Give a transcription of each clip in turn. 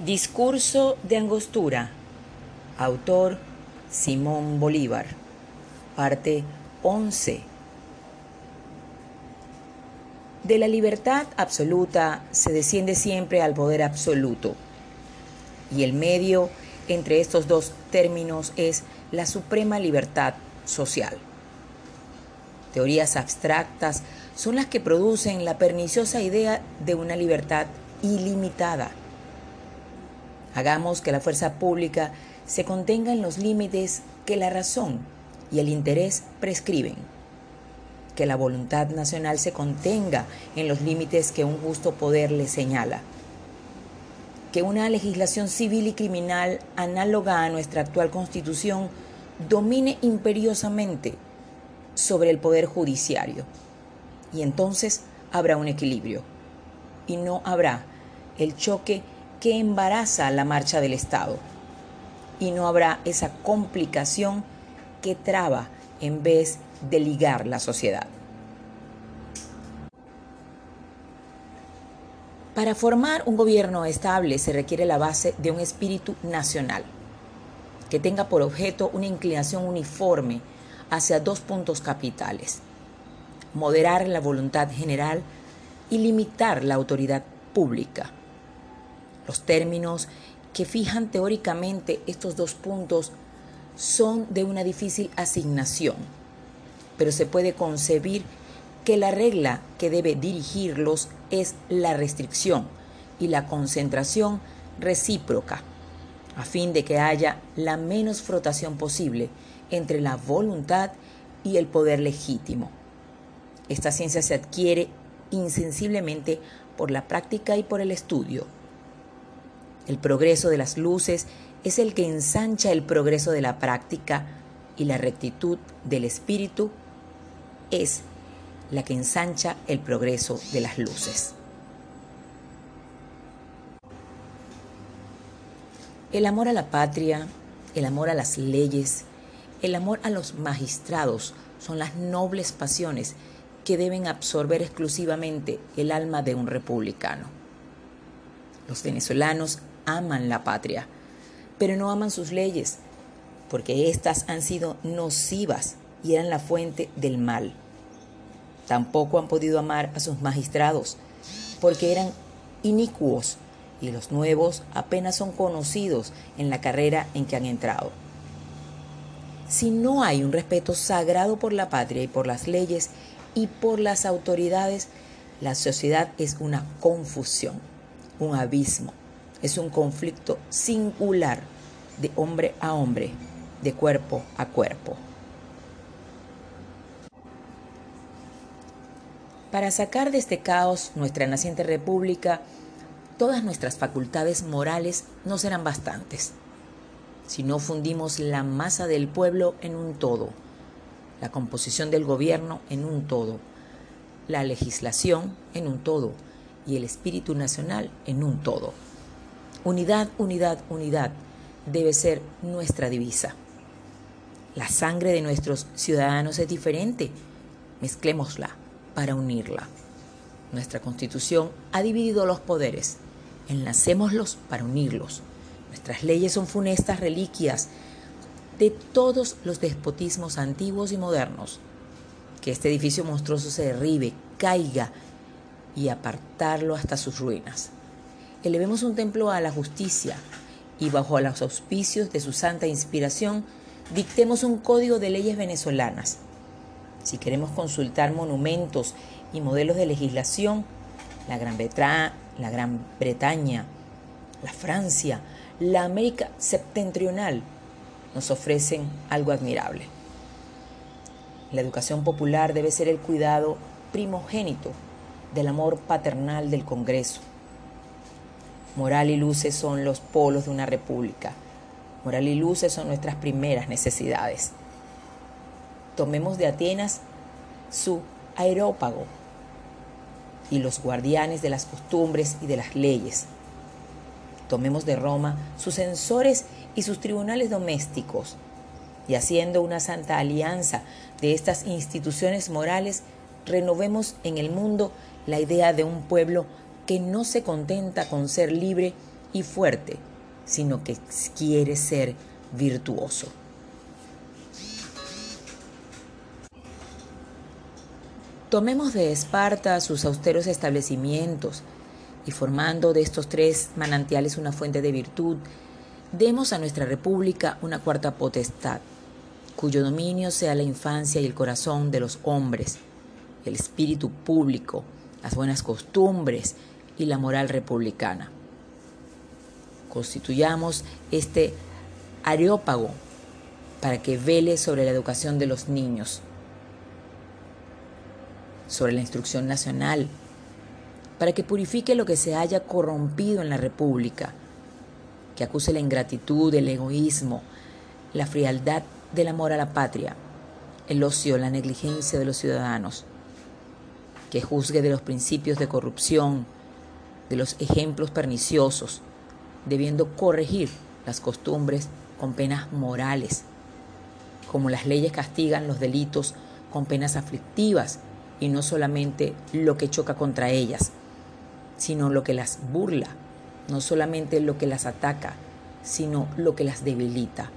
Discurso de Angostura. Autor Simón Bolívar. Parte 11. De la libertad absoluta se desciende siempre al poder absoluto. Y el medio entre estos dos términos es la suprema libertad social. Teorías abstractas son las que producen la perniciosa idea de una libertad ilimitada Hagamos que la fuerza pública se contenga en los límites que la razón y el interés prescriben. Que la voluntad nacional se contenga en los límites que un justo poder le señala. Que una legislación civil y criminal análoga a nuestra actual constitución domine imperiosamente sobre el poder judiciario. Y entonces habrá un equilibrio. Y no habrá el choque que embaraza la marcha del Estado. Y no habrá esa complicación que traba en vez de ligar la sociedad. Para formar un gobierno estable se requiere la base de un espíritu nacional, que tenga por objeto una inclinación uniforme hacia dos puntos capitales, moderar la voluntad general y limitar la autoridad pública. Los términos que fijan teóricamente estos dos puntos son de una difícil asignación, pero se puede concebir que la regla que debe dirigirlos es la restricción y la concentración recíproca, a fin de que haya la menos frotación posible entre la voluntad y el poder legítimo. Esta ciencia se adquiere insensiblemente por la práctica y por el estudio. El progreso de las luces es el que ensancha el progreso de la práctica y la rectitud del espíritu es la que ensancha el progreso de las luces. El amor a la patria, el amor a las leyes, el amor a los magistrados son las nobles pasiones que deben absorber exclusivamente el alma de un republicano. Los venezolanos aman la patria, pero no aman sus leyes, porque éstas han sido nocivas y eran la fuente del mal. Tampoco han podido amar a sus magistrados, porque eran inicuos y los nuevos apenas son conocidos en la carrera en que han entrado. Si no hay un respeto sagrado por la patria y por las leyes y por las autoridades, la sociedad es una confusión, un abismo, es un conflicto singular de hombre a hombre, de cuerpo a cuerpo. Para sacar de este caos nuestra naciente república, todas nuestras facultades morales no serán bastantes. Si no fundimos la masa del pueblo en un todo, la composición del gobierno en un todo, la legislación en un todo y el espíritu nacional en un todo. Unidad, unidad, unidad debe ser nuestra divisa. La sangre de nuestros ciudadanos es diferente. Mezclémosla para unirla. Nuestra constitución ha dividido los poderes. Enlacémoslos para unirlos. Nuestras leyes son funestas reliquias de todos los despotismos antiguos y modernos. Que este edificio monstruoso se derribe, caiga y apartarlo hasta sus ruinas elevemos un templo a la justicia y bajo los auspicios de su santa inspiración dictemos un código de leyes venezolanas. Si queremos consultar monumentos y modelos de legislación, la Gran, la Gran Bretaña, la Francia, la América septentrional nos ofrecen algo admirable. La educación popular debe ser el cuidado primogénito del amor paternal del Congreso Moral y luces son los polos de una república. Moral y luces son nuestras primeras necesidades. Tomemos de Atenas su aerópago y los guardianes de las costumbres y de las leyes. Tomemos de Roma sus censores y sus tribunales domésticos, y haciendo una santa alianza de estas instituciones morales, renovemos en el mundo la idea de un pueblo que no se contenta con ser libre y fuerte, sino que quiere ser virtuoso. Tomemos de Esparta sus austeros establecimientos y formando de estos tres manantiales una fuente de virtud, demos a nuestra república una cuarta potestad, cuyo dominio sea la infancia y el corazón de los hombres, el espíritu público, las buenas costumbres y la moral republicana. Constituyamos este areópago para que vele sobre la educación de los niños sobre la instrucción nacional, para que purifique lo que se haya corrompido en la República, que acuse la ingratitud, el egoísmo, la frialdad del amor a la patria, el ocio, la negligencia de los ciudadanos, que juzgue de los principios de corrupción, de los ejemplos perniciosos, debiendo corregir las costumbres con penas morales, como las leyes castigan los delitos con penas aflictivas y no solamente lo que choca contra ellas, sino lo que las burla, no solamente lo que las ataca, sino lo que las debilita,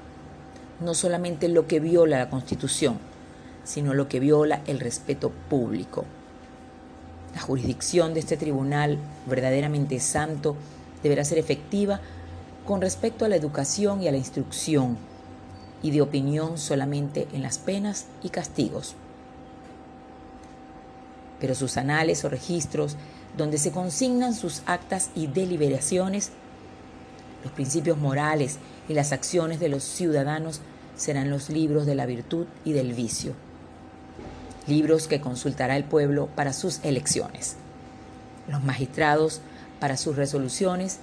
no solamente lo que viola la Constitución, sino lo que viola el respeto público. La jurisdicción de este tribunal, verdaderamente santo, deberá ser efectiva con respecto a la educación y a la instrucción, y de opinión solamente en las penas y castigos. Pero sus anales o registros, donde se consignan sus actas y deliberaciones, los principios morales y las acciones de los ciudadanos serán los libros de la virtud y del vicio, libros que consultará el pueblo para sus elecciones, los magistrados para sus resoluciones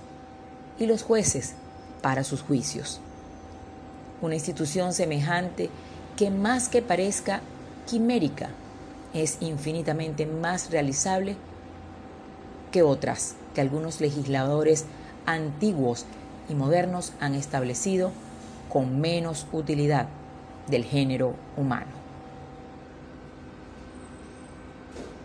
y los jueces para sus juicios. Una institución semejante que más que parezca quimérica, es infinitamente más realizable que otras que algunos legisladores antiguos y modernos han establecido con menos utilidad del género humano.